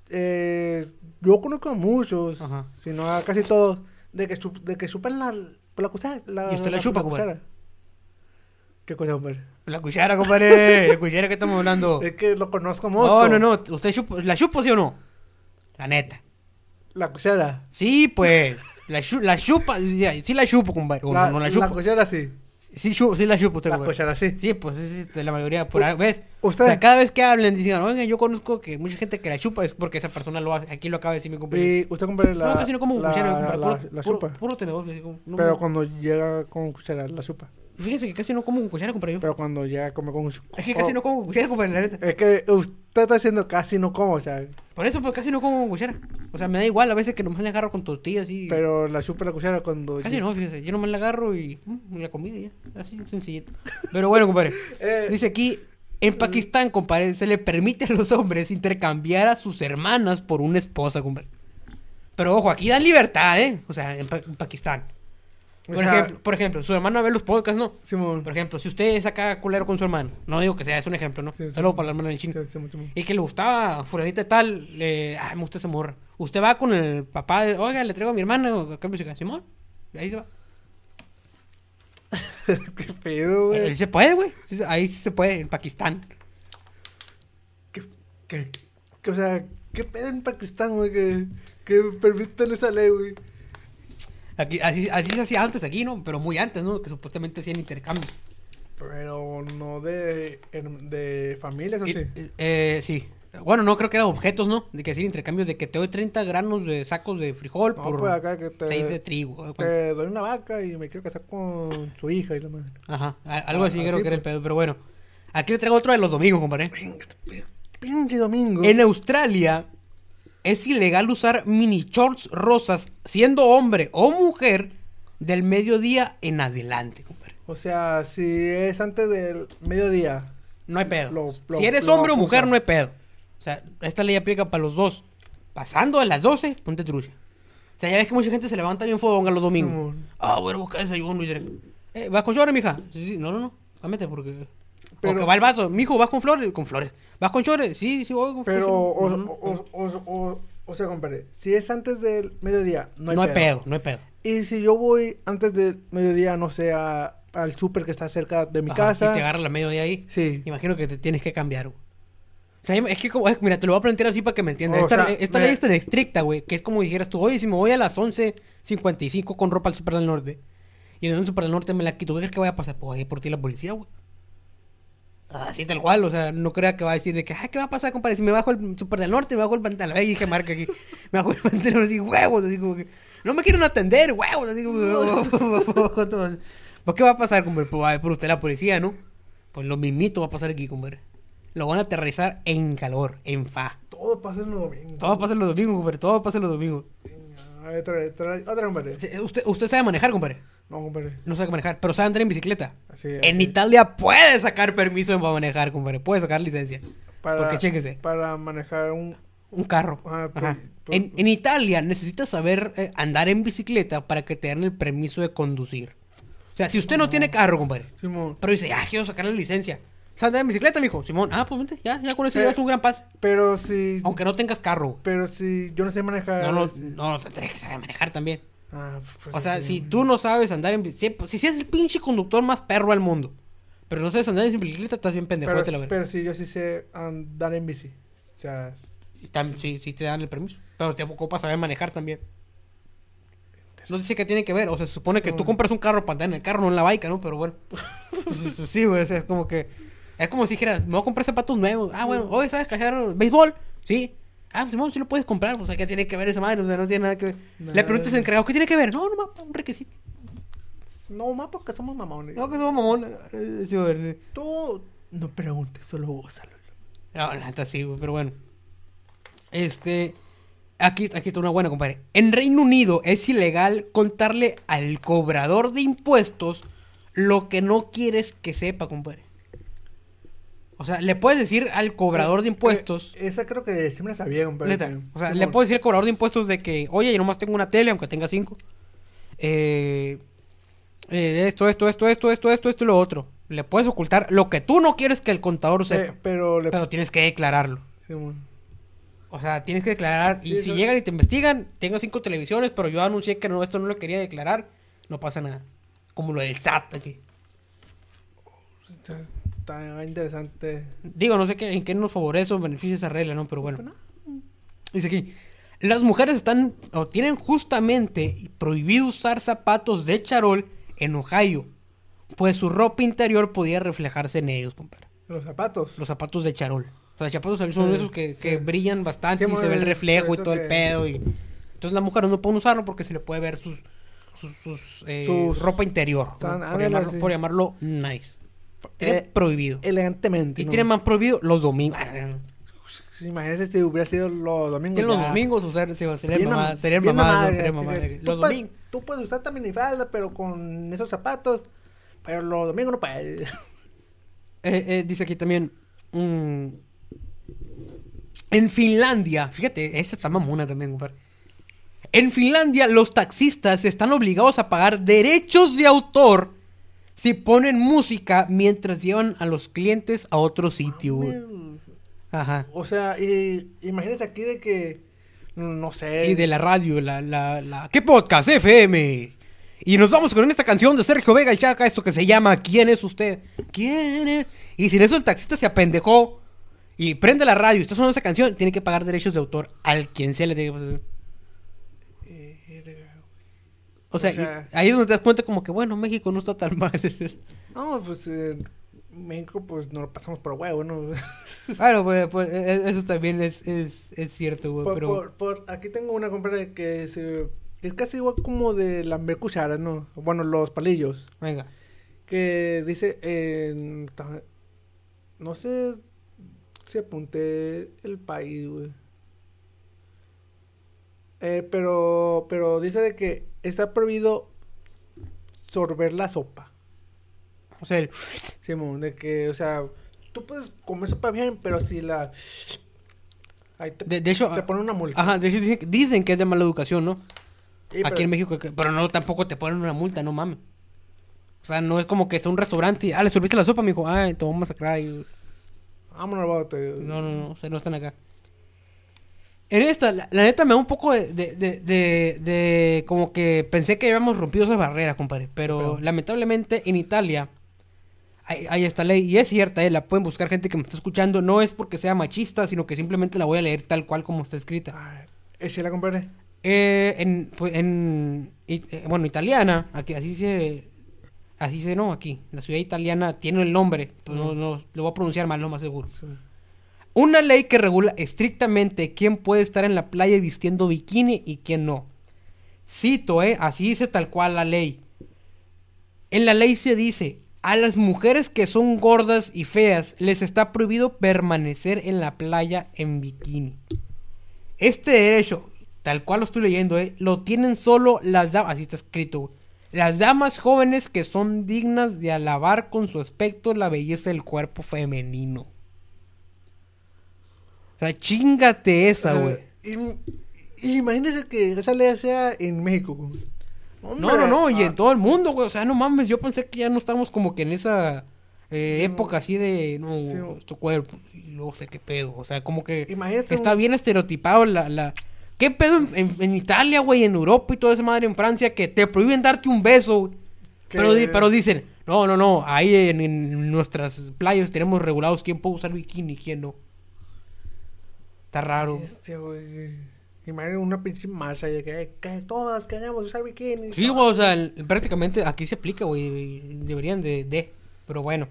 eh, yo conozco a muchos, Ajá. si no a casi todos, de que, chup- de que chupan la, la cuchara. La, ¿Y usted la chupa, compadre? cuchara. ¿Qué cosa, compadre? La cuchara, compadre. la cuchara que estamos hablando. Es que lo conozco No, mucho. no, no. ¿Usted chupa, la chupa sí o no? La neta. La cuchara. Sí, pues. La, la chupa. Sí la chupo, compadre. La, no, la la chupo. cuchara sí. Sí, chupo, sí la chupo usted, La compadre. cuchara sí. Sí, pues sí, sí, la mayoría. Por ahí, ¿Ves? Usted- O sea, cada vez que hablen, dicen, oiga, yo conozco que mucha gente que la chupa es porque esa persona lo hace. Aquí lo acaba de decir mi compañero. Y usted, compadre, la, no, casi no como la, cuchara, compadre. la, Puro, la puro- chupa. puro tenedor. como- no, Pero no. cuando llega con cuchara, la chupa. Fíjense que casi no como con cuchara, compadre. Pero cuando llega come con Es que casi oh, no como con cuchara, compadre, la neta. Es que usted está diciendo casi no como, o sea, Por eso, pues casi no como con cuchara. O sea, me da igual a veces que nomás le agarro con tortillas y... pero la chupa la cuchara cuando... Casi no, fíjese. Yo nomás la agarro y... mm, la comida y ya. Así, sencillito. Pero bueno, compadre. Eh, Dice aquí... En Pakistán, compadre, se le permite a los hombres intercambiar a sus hermanas por una esposa, compadre. Pero ojo, aquí dan libertad, ¿eh? O sea, en, Pa- en Pakistán. Por, sea, ejemplo, por ejemplo, su hermano ve los podcasts, ¿no? Simón. Por ejemplo, si usted saca culero con su hermano, no digo que sea, es un ejemplo, ¿no? Sí, sí. Saludos para la hermana del Sí, chino. Simón. Y que le gustaba fulanita tal, le, ay, me gusta esa morra. Usted va con el papá, de, oiga, le traigo a mi hermano, ¿qué música? Simón, y ahí se va. Qué pedo, Ahí güey. se puede, güey. Sí ahí sí se puede, en Pakistán. ¿Qué, qué, qué- o sea, qué pedo en Pakistán, güey, que, que permiten esa ley, güey. Aquí, así, así se hacía antes aquí, ¿no? Pero muy antes, ¿no? Que supuestamente hacían intercambio. Pero no de, de familias, ¿o sí? eh, eh, sí. Bueno, no creo que eran objetos, ¿no? De que hacían intercambios de que te doy 30 granos de sacos de frijol No, por pues acá que te, 6 de trigo. te doy una vaca y me quiero casar con su hija y la madre. Ajá, algo Ah, así creo así, que era el pues. pedo, pero bueno. Aquí le traigo otro de los domingos, compadre. Este Pinche domingo. En Australia es ilegal usar mini shorts rosas siendo hombre o mujer del mediodía en adelante, compadre. O sea, si es antes del mediodía. No hay pedo. Lo- lo- si eres hombre o mujer, no hay pedo. O sea, esta ley aplica para los dos. Pasando a las 12, ponte trucha. O sea, ya ves que mucha gente se levanta bien fodonga los domingos. Ah, voy a buscar desayuno y eh, ¿vas con chores, mija? Sí, sí, no, no, no, cámete porque... Pero- Porque va el vato, mijo, ¿vas con flores? Con flores. ¿Vas con chores? Sí, sí, voy con Pero, con o, o, o, o, o sea, compadre, si es antes del mediodía, no hay, no hay pedo. pedo, no hay pedo. Y si yo voy antes del mediodía, no sé, a- al súper que está cerca de mi Ajá, casa. Y te agarra la medio de ahí. Sí. Imagino que te tienes que cambiar, güey. O sea, es que como, es- mira, te lo voy a plantear así para que me entiendas. Esta, sea, esta me- ley es tan estricta, güey, que es como dijeras tú, oye, si me voy a las 11.55 con ropa al Super del Norte y en el Super del Norte me la quito, ¿qué crees que vaya a pasar? Pues ahí por ti la policía, güey. Así tal cual, o sea, no crea que va a decir de que, ah, ¿qué va a pasar, compadre? Si me bajo el Super del Norte, me bajo el pantalón, ahí dije marca aquí, me bajo el pantalón así, huevos, así como que, no me quieren atender, huevos, así como que, ¿Pues qué va a pasar, compadre? Pues va por usted la policía, ¿no? Pues lo mismito va a pasar aquí, compadre. Lo van a aterrizar en calor, en fa. Todo pasa en los domingos. Todo pasa los domingos, compadre, todo pasa los domingos. A ver, trae, trae, otra, compadre. Usted, usted sabe manejar, compadre. No, compadre. No sabe manejar, pero sabe andar en bicicleta. Así, En así. Italia puede sacar permiso para manejar, compadre. Puede sacar licencia. Para, Porque chéquese. Para manejar un. Un carro. Ah, pues, Ajá. pues, En, en Italia necesitas saber eh, andar en bicicleta para que te den el permiso de conducir. O sea, si usted no tiene carro, compadre, Simón. pero dice, ah, quiero sacar la licencia. ¿Sabes andar en bicicleta, mijo? Simón, ah, pues vente, ya, ya con eso llevas un gran paso. Pero si. Aunque no tengas carro. Pero si yo no sé manejar. No, no, no, no, te que saber manejar también. Ah, pues O sea, sí. si tú no sabes andar en bicicleta, si, si eres el pinche conductor más perro del mundo, pero no sabes andar en bicicleta, estás bien pendejo, Pero, la pero si yo sí sé andar en bici. O sea. Y tam- sí, sí te dan el permiso. Pero te ocupas saber manejar también. No sé si que tiene que ver. O sea, se supone que tú Mm. compras un carro para andar en el carro, no en la baica, ¿no? Pero bueno. Pues, pues, sí, güey. O sea, es como que. Es como si dijeras, me voy a comprar zapatos nuevos. Ah, bueno, oye, ¿sabes cajar béisbol? Sí. Ah, Simón, sí lo puedes comprar. O sea, ¿qué tiene que ver esa madre? O sea, no tiene nada que ver. Le Nada. preguntas al encargado, ¿qué tiene que ver? No, no, un requisito. No más porque somos mamones. No, que somos mamón. Eh, Sí, güey. Tú no preguntes, solo gózalo. No, neta sí, güey, pero bueno. Este. Aquí, aquí está una buena, compadre. En Reino Unido es ilegal contarle al cobrador de impuestos lo que no quieres que sepa, compadre. O sea, le puedes decir al cobrador de impuestos. Eh, esa creo que siempre la sabía, compadre. neta, que- o sea, le puedes decir al cobrador de impuestos de que, oye, yo nomás tengo una tele, aunque tenga cinco. Eh, eh, esto, esto, esto, esto, esto, esto, esto y lo otro. Le puedes ocultar lo que tú no quieres que el contador sepa. Eh, pero le... Pero tienes que declararlo. Simón. O sea, tienes que declarar. Y Sí, si llegan y te investigan, tengo cinco televisiones, pero yo anuncié que no, esto no lo quería declarar, no pasa nada. Como lo del SAT aquí. Está interesante. Digo, no sé qué, en qué nos favorece o beneficia esa regla, ¿no? Pero bueno. Dice aquí. Las mujeres están o tienen justamente prohibido usar zapatos de charol en Ohio, pues su ropa interior podía reflejarse en ellos, compadre. Los zapatos. Los zapatos de charol. O sea, los zapatos son Sí, esos que, que sí. brillan bastante Sí, y se ve el reflejo y todo el pedo. Y... Entonces las mujeres no pueden usarlo porque se le puede ver sus, sus, sus, eh, Sus- ropa interior. ¿no? San- por, ándale, llamarlo, sí. por llamarlo nice. Tiene Eh, prohibido. Elegantemente. y ¿no? tiene más prohibido los domingos. Imagínese si hubiera sido los domingos. Tiene los ya. domingos, o sea, sí, sería mamá, am- sería mamá, sería mamá. Los tú, puedes, domingos. tú puedes usar también minifalda, pero con esos zapatos. Pero los domingos no puedes. Eh, eh, dice aquí también. mm, en Finlandia, fíjate, esa está mamona también, compadre. En Finlandia, los taxistas están obligados a pagar derechos de autor si ponen música mientras llevan a los clientes a otro sitio. güey. Ajá. O sea, y, imagínate aquí de que. No sé. Sí, de la radio, la, la, la... ¿Qué podcast? FM. Y nos vamos con esta canción de Sergio Vega el Chaca, esto que se llama ¿Quién es usted? ¿Quién es? Y sin eso el taxista se apendejó y prende la radio y está sonando esa canción, tiene que pagar derechos de autor al quien sea le tiene que pasar. Eh, O sea, O sea- y ahí es donde te das cuenta como que, bueno, México no está tan mal. No, pues en México, pues nos lo pasamos por huevo, ¿no? claro, pues, pues, e- eso también es, es, es cierto, güey, por, pero... por- por- aquí tengo una compra que es, eh, es casi igual como de la cuchara, ¿no? Bueno, los palillos. Venga. Que dice, no sé si apunté el país, güey. Eh, pero, pero dice de que está prohibido sorber la sopa. O sea, el- Simón, de que, o sea, tú puedes comer sopa bien, pero si la... Ahí te, de, de hecho... te ponen una multa. Ajá, de hecho dicen, dicen que es de mala educación, ¿no? Sí, Aquí pero- en México, pero no, tampoco te ponen una multa, no mames. O sea, no es como que está un restaurante y, ah, le serviste la sopa, me dijo, ah, te vamos a masacrar. Y... Vámonos, bote. No, no, no, o sea, no están acá. En esta, la, la neta me da un poco de, de, de, como que pensé que habíamos rompido esas barreras, compadre. Pero Pero- lamentablemente en Italia hay, hay esta ley y es cierta, eh, la pueden buscar gente que me está escuchando. No es porque sea machista, sino que simplemente la voy a leer tal cual como está escrita. Ay, Échela, compadre. Eh, en, pues, en eh, bueno, italiana, aquí así se, así se, no, aquí, la ciudad italiana tiene el nombre, pues no, Ujú. no, lo voy a pronunciar mal, lo más seguro. Sí. Una ley que regula estrictamente quién puede estar en la playa vistiendo bikini y quién no. Cito, eh, así dice tal cual la ley. En la ley se dice, a las mujeres que son gordas y feas les está prohibido permanecer en la playa en bikini. Este derecho, tal cual lo estoy leyendo, eh, lo tienen solo las damas, así está escrito, las damas jóvenes que son dignas de alabar con su aspecto la belleza del cuerpo femenino. Sea, chingate esa, güey. Eh, y- y imagínese que esa ley sea en México. güey. No, no, no, y ah, en todo el mundo, güey. O sea, no mames, yo pensé que ya no estamos como que en esa eh, Sí, época así de, no, sí, tu cuerpo, y luego sé qué pedo. O sea, como que Imagínate está un- bien estereotipado la... la... ¿Qué pedo en, en- en Italia, güey, en Europa y toda esa madre en Francia que te prohíben darte un beso, güey? Pero, di- pero dicen, no, no, no, ahí en, en nuestras playas tenemos regulados quién puede usar bikini y quién no. Está raro. Este, güey. Imagínate una pinche marcha de que, que todas queremos usar bikini. Sí, güey, o sea, el- prácticamente aquí se aplica, güey. Deberían de, de. Pero bueno.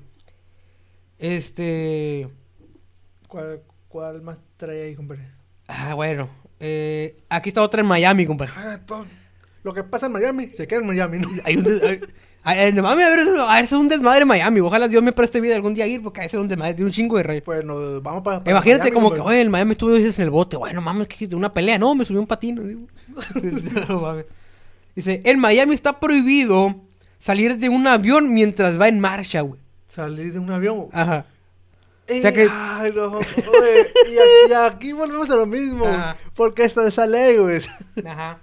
Este. ¿Cuál, ¿Cuál más trae ahí, compadre? Ah, bueno. Eh, aquí está otra en Miami, compadre. Ah, todo- Lo que pasa en Miami, se queda en Miami, ¿no? Hay un hay- a ver, eso- a ver, es un desmadre en Miami. Ojalá Dios me preste vida algún día a ir porque ese es un desmadre. Tiene un chingo de rey. Pues nos vamos para. para Imagínate Miami, como que, compadre. oye, el Miami estuvo dos veces en el bote. Bueno, mames, que de una pelea. No, me subió un digo. No mames. Dice, en Miami está prohibido salir de un avión mientras va en marcha, güey. Salir de un avión. Ajá. Ey, sea que- Ay, no. Oye, y, a- y aquí volvemos a lo mismo. Ajá. Porque esta de esa ley, güey. Ajá.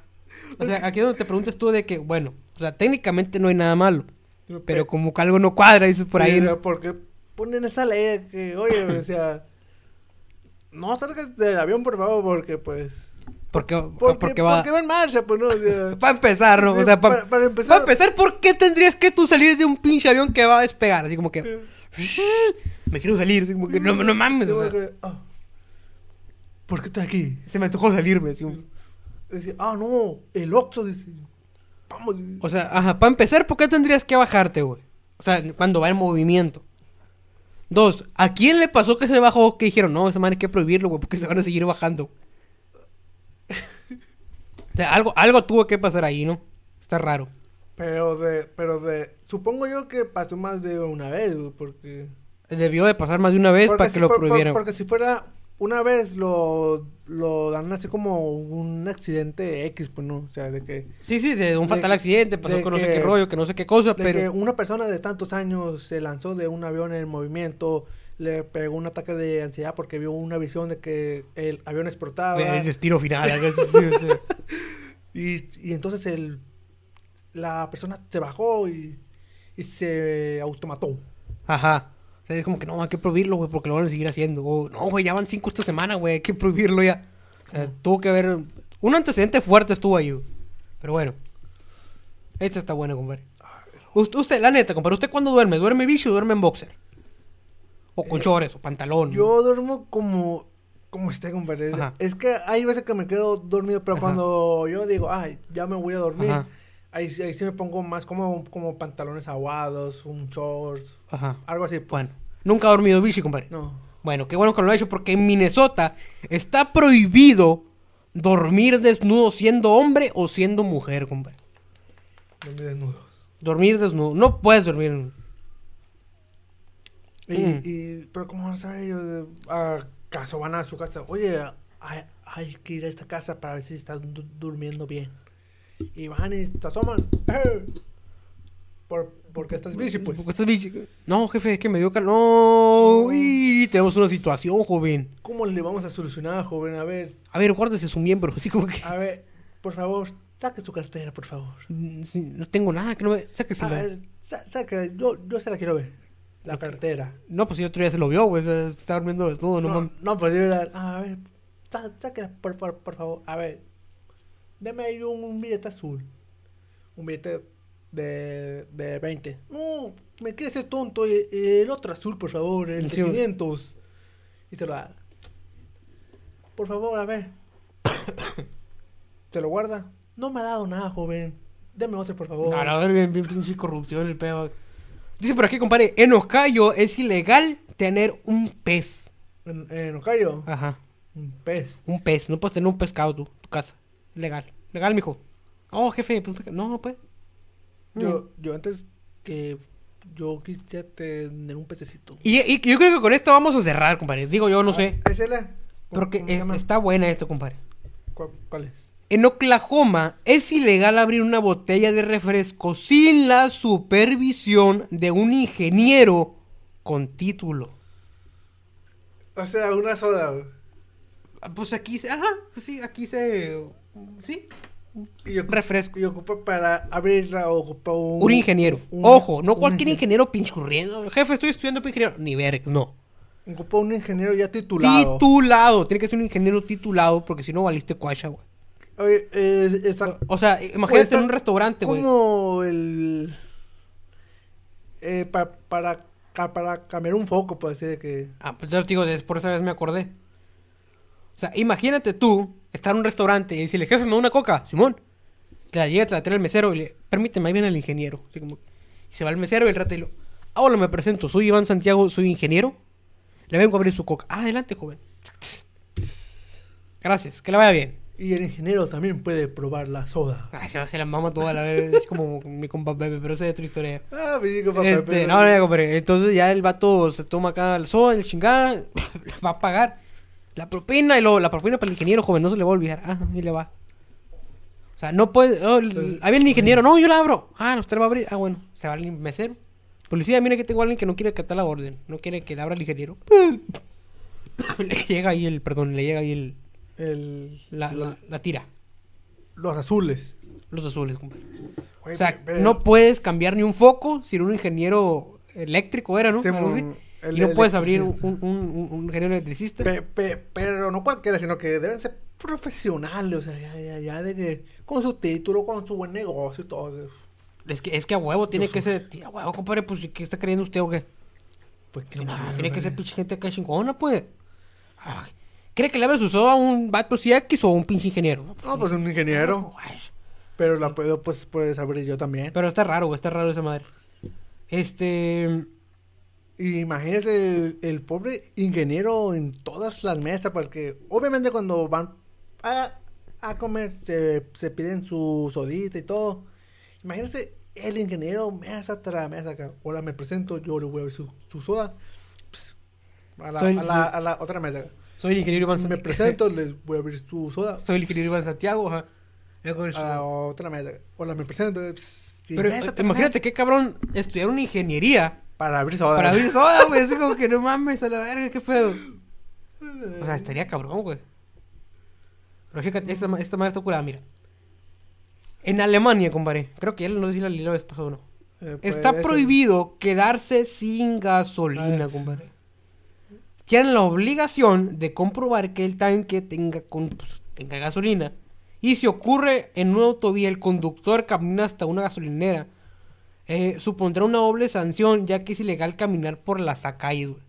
O sea, aquí es donde te preguntas tú de que, bueno, O sea, técnicamente no hay nada malo. Pero, Pero como que algo no cuadra, dices por ahí. ¿no? Porque ponen esa ley que, oye, o sea, no salgas del avión, por favor, porque pues. Porque, Porque, porque va. porque va en marcha, pues no. O sea, Para empezar, ¿no? O sea, pa- para- para empezar- para empezar, ¿por qué tendrías que tú salir de un pinche avión que va a despegar? Así como que. Me quiero salir, así como que no, no mames. O sea, ah, ¿Por qué estás aquí? se me antojó salirme. así como- Dice, ah, no, el Oxxo, dice. Vamos. O sea, ajá, para empezar, ¿por qué tendrías que bajarte, güey? O sea, cuando va en movimiento. Dos, ¿a quién le pasó que se bajó que dijeron, no, esa madre hay que prohibirlo, güey, porque se van a seguir bajando? O sea, algo, algo tuvo que pasar ahí, ¿no? Está raro. Pero de, pero de, supongo yo que pasó más de una vez, güey, porque... Debió de pasar más de una vez porque para que si lo por- por- prohibieran. porque si fuera una vez lo, lo dan así como un accidente X, pues no, o sea, de que, Sí, sí, de un de- fatal accidente, pasó con no sé qué rollo, que no sé qué cosa, de pero... que una persona de tantos años se lanzó de un avión en movimiento, le pegó un ataque de ansiedad porque vio una visión de que el avión explotaba. El destino final. sí, sí. Y, y entonces el, la persona se bajó y, y se automató. Ajá. Sea, es como que no, hay que prohibirlo, güey, porque lo van a seguir haciendo. O, no, güey, ya van cinco esta semana, güey, hay que prohibirlo ya. O sea, tuvo que haber... Un antecedente fuerte estuvo ahí, güey. Pero bueno. Esta está buena, compadre. Usted, usted, la neta, compadre, ¿usted cuándo duerme? ¿Duerme bicho o duerme en boxer? O con chores, o pantalón. Yo duermo como, como esté, compadre. Es- Ajá. Es que hay veces que me quedo dormido, pero Ajá. cuando yo digo, ay, ya me voy a dormir, Ajá. Ahí, sí- ahí sí me pongo más como, como pantalones aguados, un shorts, Ajá. algo así. Pues. Bueno. Nunca ha dormido bicho, compadre. No. Bueno, qué bueno que lo ha hecho porque en Minnesota está prohibido dormir desnudo siendo hombre o siendo mujer, compadre. Dormí desnudo. Dormir desnudo. No puedes dormir. Y, Mm. y- pero ¿cómo van a saber ellos? ¿Acaso van a su casa? Oye, hay, hay que ir a esta casa para ver si están du- durmiendo bien. Y van y te asoman. ¡Eh! ¿Por, porque estás bici, pues. Porque estás bicho. No, jefe, es que me dio calor. No, uy, tenemos una situación, joven. ¿Cómo le vamos a solucionar, joven? A ver, A ver, guárdese su miembro. Así como que. a ver, por favor, saque su cartera, por favor. mm, sí, no tengo nada, que no me. Sáquesela. A ver, sa- saque, yo, yo se la quiero ver. La cartera. No, pues si el otro día se lo vio, güey. Está durmiendo desnudo, no, No, no, pues digo, a ver, sa- sáquela, por, por, por favor. A ver, deme ahí un, billete azul. Un billete de, de 20. No, me quiere ser tonto. el otro azul, por favor, el de Sí. 500. Y se lo da. Por favor, a ver. ¿Se lo guarda? No me ha dado nada, joven. Deme otro, por favor. Ahora, a ver, bien, bien, pinche corrupción, el pedo. Dice por aquí, compadre, en Ohio es ilegal tener un pez. En, en Ajá. un pez. Un pez. No puedes tener un pescado tú, tu casa. Legal. Legal, mijo. Oh, jefe, pues, no, no puede. Yo, yo antes que yo quisiera tener un pececito. Y, y yo creo que con esto vamos a cerrar, compadre. Digo yo, no sé. Ah, échale. ¿Cómo- Porque es- está buena esto, compadre. ¿Cuál, cuál es? En Oklahoma es ilegal abrir una botella de refresco sin la supervisión de un ingeniero con título. O sea, una soda. Ah, Pues aquí se... Ajá, pues sí, aquí se... Sí. Y ocupa, Refresco. y ocupa para abrirla ocupa un... Un ingeniero. un- Ojo, no cualquier ingen- ingeniero pinchurriendo. Jefe, estoy estudiando para ingeniero. Ni ver, no. Ocupa un ingeniero ya titulado. Titulado. Tiene que ser un ingeniero titulado porque si no valiste cuacha, güey. Oye, eh, está... O sea, imagínate Pues está en un restaurante, güey. Como el... Eh, pa- para, para cambiar un foco, de que... Ah, pues ya te digo, por esa vez me acordé. O sea, imagínate tú estar en un restaurante y decirle, jefe, me da una coca, Simón. Que la llega, te la trae el mesero y le, permíteme, ahí viene el ingeniero. Así como- y se va el mesero y el rato y lo, ah, hola, me presento, soy Iván Santiago, soy ingeniero. Le vengo a abrir su coca. Ah, adelante, joven. Gracias, que le vaya bien. Y el ingeniero también puede probar la soda. Ay, se, se la mama toda la vez, es como mi compa Bebe, pero esa es otra historia. Ah, mi hijo, papá, Este, no, no, ya, compadre. Entonces ya el vato se toma acá el soda, el chingada, va a pagar la propina y luego la propina para el ingeniero, joven, no se le va a olvidar. Ah, y le va. O sea, no puede. oh, Entonces- viene el ingeniero, no, yo la abro. Ah, usted la va a abrir. Ah, bueno, se va el mesero. Policía, mire que tengo a alguien que no quiere acatar la orden, no quiere que le abra el ingeniero. le llega ahí el, perdón, le llega ahí el, El, la, la, la tira. los azules. los azules, compadre. O sea, pero- no puedes cambiar ni un foco sin un ingeniero eléctrico, era, ¿no? Mon, el y no puedes abrir un, un, un- un ingeniero electricista. Pe- pe- pero no cualquiera, sino que deben ser profesionales, o sea, ya, ya, ya de que con su título, con su buen negocio y todo. Es que, es que a huevo tiene Yo que ser. A huevo, compadre, pues ¿qué está creyendo usted o qué? Pues que No, no, tiene que ser pinche gente acá chingona, pues. Ay, ¿Cree que le abre su soda a un vato X o a un pinche ingeniero? No, pues un ingeniero. Ay, Pero la puedo, pues, puedes abrir yo también. Pero está raro, güey, está raro esa madre. Este. Y imagínese el, el pobre ingeniero en todas las mesas, porque obviamente cuando van a, a comer se, se piden su sodita y todo. Imagínese el ingeniero mesa tras mesa acá. Hola, me presento, yo le voy a ver su, su soda. Pss, a, la, Soy- a, la, soy- a la otra mesa. Soy el ingeniero Iván Me Santiago. presento, les voy a abrir su soda. Soy el ingeniero Iván Santiago, ajá. A la otra mesa. Hola, me presento. pss, Pero mesa eh, imagínate mesa qué cabrón estudiar una ingeniería Para abrir soda. para abrir soda, güey. Así como que no mames a la verga, qué pedo. O sea, estaría cabrón, güey. Pero fíjate, esta, esta madre está curada, mira. En Alemania, compadre. Creo que ya no sé si la la vez pasó o no. Eh, Está puede ser. prohibido quedarse sin gasolina, Ah, compadre. Tienen la obligación de comprobar que el tanque tenga, con- pues, tenga gasolina. Y si ocurre en una autovía el conductor camina hasta una gasolinera, eh, supondrá una doble sanción ya que es ilegal caminar por las calles, güey.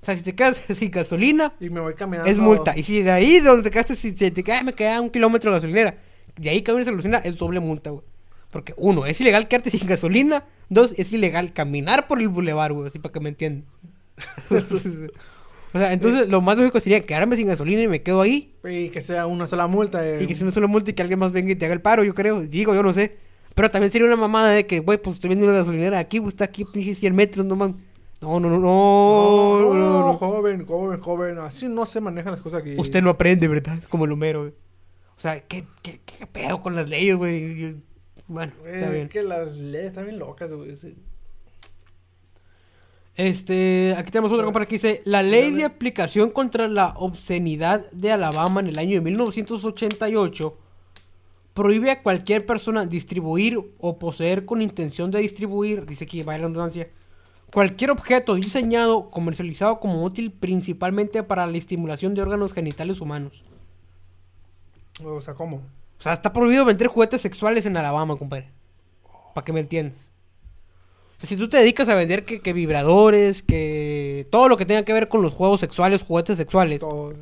O sea, si te quedas sin gasolina, Y me voy caminando. es multa. Y si de ahí de donde te quedaste, si, si te quedas, me queda un kilómetro de gasolinera, de ahí caminas a la gasolina, es doble multa, güey. Porque uno, es ilegal quedarte sin gasolina. Dos, es ilegal caminar por el bulevar, güey, así para que me entiendan. o sea, entonces lo más lógico sería quedarme sin gasolina y me quedo ahí. Y que sea una sola multa. eh. Y que si no solo multa y que alguien más venga y te haga el paro, yo creo. Digo, yo no sé. Pero también sería una mamada de que, güey, pues estoy viendo una gasolinera aquí, güey, está aquí, pinche 100 metros, no mames. No, no, no, no, No, no, no, no. joven, joven, joven. Así no se manejan las cosas aquí. Usted no aprende, ¿verdad? Como el Homero, güey. O sea, ¿qué, qué, qué pedo con las leyes, güey? Bueno, está bien. que las leyes están bien locas, güey. sí. Este, aquí tenemos otra compa que dice, la ley de aplicación contra la obscenidad de Alabama en el año de 1988 prohíbe a cualquier persona distribuir o poseer con intención de distribuir, dice aquí, va la redundancia, cualquier objeto diseñado, comercializado como útil principalmente para la estimulación de órganos genitales humanos. O sea, ¿cómo? O sea, está prohibido vender juguetes sexuales en Alabama, compadre. Para que me entiendas. O sea, si tú te dedicas a vender que, que vibradores, que todo lo que tenga que ver con los juegos sexuales, juguetes sexuales. Todo.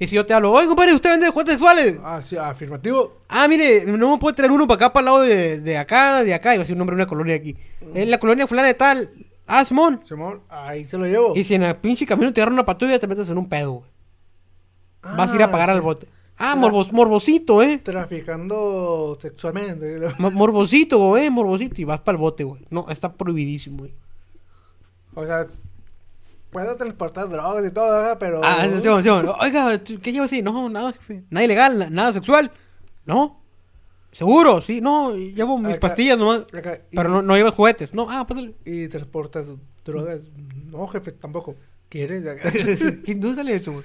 Y si yo te hablo, oye, compadre, ¿usted vende juguetes sexuales? Ah, sí, afirmativo. Ah, mire, no me puede traer uno para acá, para el lado de, de acá, de acá. Iba a decir un nombre de una colonia aquí. En la colonia fulana de tal. Ah, Simón. Simón, ahí se lo llevo. Y si en el pinche camino te agarran una patrulla, te metes en un pedo, güey. Vas a ir a pagar Ah, al sí. bote. Ah, morbos, morbosito, eh. Traficando sexualmente. Mo- Morbosito, eh, morbosito. Y vas para el bote, güey. No, está prohibidísimo, güey. O sea, puedo transportar drogas y todo, ¿verdad? pero. Ah, sí, sí, sí. Oiga, ¿tú ¿qué llevas ahí? No, nada, jefe. Nada ilegal, na- nada sexual. No. ¿Seguro? Sí, no, llevo mis Acá- pastillas nomás. acá, y- Pero no, no llevas juguetes. No, ah, pásale. Y transportas drogas. No, jefe, tampoco. ¿Quieres? ¿Qué- ¿Dónde sale eso?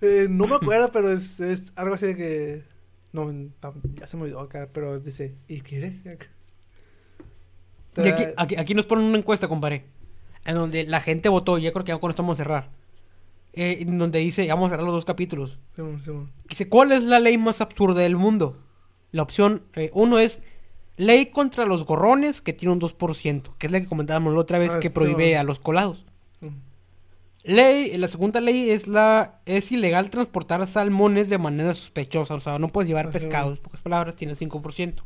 Eh, no me acuerdo, pero es, es algo así de que. No, ya se me olvidó acá, pero dice, ¿y quieres? Y aquí, aquí, aquí nos ponen una encuesta, compadre. En donde la gente votó, y ya creo que ya con esto vamos a cerrar. Eh, en donde dice, vamos a cerrar los dos capítulos. Simón, Simón. Dice, ¿cuál es la ley más absurda del mundo? La opción eh, uno es ley contra los gorrones, que tiene un 2%, que es la que comentábamos la otra vez, Ah, que sí, prohíbe a los colados. Ley, la segunda ley es la es ilegal transportar salmones de manera sospechosa, o sea, no puedes llevar Ajá. pescados, en pocas palabras, tiene 5%.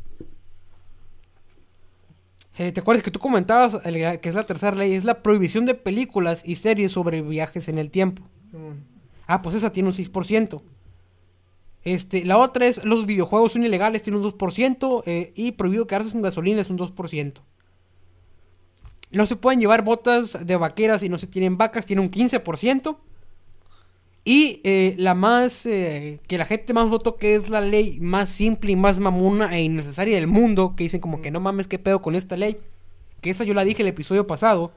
Eh, ¿Te acuerdas que tú comentabas el- que es la tercera ley? Es la prohibición de películas y series sobre viajes en el tiempo. Simón. Ah, pues esa tiene un 6%. Este, la otra es los videojuegos son ilegales, tiene un 2%. eh, y prohibido quedarse sin gasolina es un 2%. No se pueden llevar botas de vaqueras si no se tienen vacas, tiene un 15%. Y eh, la más, eh, que la gente más votó, que es la ley más simple y más mamona e innecesaria del mundo, que dicen como que no mames, qué pedo con esta ley. Que esa yo la dije el episodio pasado.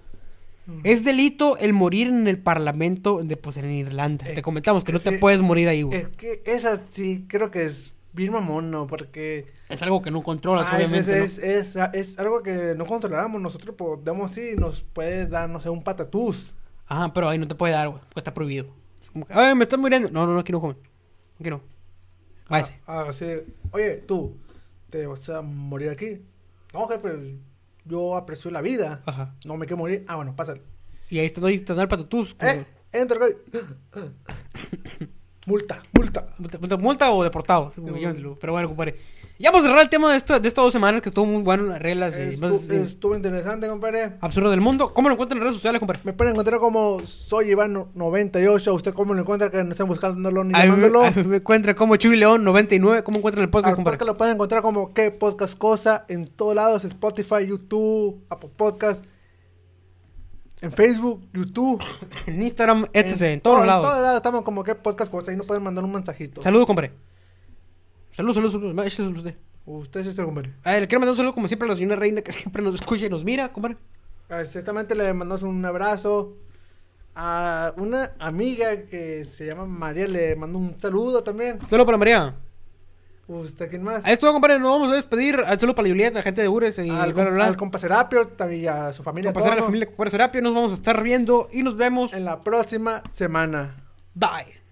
Mm. Es delito el morir en el parlamento de pues en Irlanda. Eh, te comentamos que no te sí. puedes morir ahí, güey. Es que esa sí creo que es bien mamón, ¿no? Porque Es algo que no controlas, ah, obviamente. es, es, es- es algo que no controlamos. Nosotros podemos, sí, nos puede dar, no sé, un patatús. Ajá, pero ahí no te puede dar, güey, porque está prohibido. Como que, Ay, me están muriendo. No, no, no, aquí no comen. Aquí no. Váyase. Ah, así de, oye, tú, ¿te vas a morir aquí? No, jefe, yo aprecio la vida. Ajá. No me quiero morir. Ah, bueno, pásale. Y ahí está, ahí está el patatús. como- Eh, entra, güey. multa, multa. ¿Multa, multa- o deportado? Pero bueno, compadre. Ya vamos a cerrar el tema de, esto, de estas dos semanas que estuvo muy bueno, las reglas y Estu- más eh, estuvo interesante, compadre. absurdo del mundo. ¿Cómo lo encuentran en redes sociales, compadre? Me pueden encontrar como soy Iván98. ¿Usted cómo lo encuentra? Que no estén buscándolo ni A me- llamándolo. mí me encuentra como Chuy León 99. ¿Cómo encuentran el podcast, Al compadre? podcast lo pueden encontrar como qué podcast cosa en todos lados, Spotify, YouTube, Apple Podcast, en Facebook, YouTube, En Instagram, etc. En, todos todo- lados. En todos lados estamos como qué podcast cosa y nos pueden mandar un mensajito. Saludos, compadre. Saludos, saludos, saludos. Échale saludos usted. Usted es este compadre. A ver, le quiero mandar un saludo como siempre a la señora Reina que siempre nos escucha y nos mira, compadre. Exactamente, le mandamos un abrazo. A una amiga que se llama María le mando un saludo también. Saludos para María. ¿Usted quién más? A esto, compadre, nos vamos a despedir. Al saludo para la Julieta, la gente de Ures y al, bla, bla, bla. al compa Serapio, también a su familia. Pasar a la familia Compadre Serapio, nos vamos a estar viendo y nos vemos. En la próxima semana. Bye.